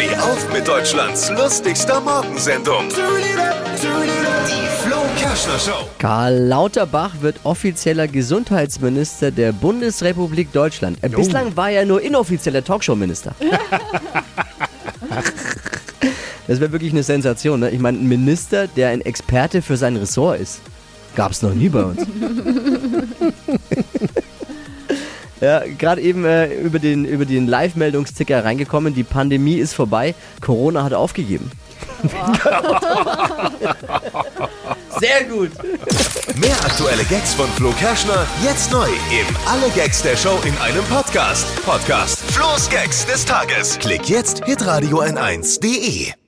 Steh auf mit Deutschlands lustigster Morgensendung. Die Flo Kerschner Show. Karl Lauterbach wird offizieller Gesundheitsminister der Bundesrepublik Deutschland. Äh, Bislang war er nur inoffizieller Talkshow-Minister. Das wäre wirklich eine Sensation. Ne? Ich meine, ein Minister, der ein Experte für sein Ressort ist, gab es noch nie bei uns. Ja, gerade eben äh, über den, über den Live-Meldungsticker reingekommen. Die Pandemie ist vorbei. Corona hat aufgegeben. Sehr gut. Mehr aktuelle Gags von Flo Kerschner jetzt neu im Alle Gags der Show in einem Podcast. Podcast Flo's Gags des Tages. Klick jetzt hitradio n1.de.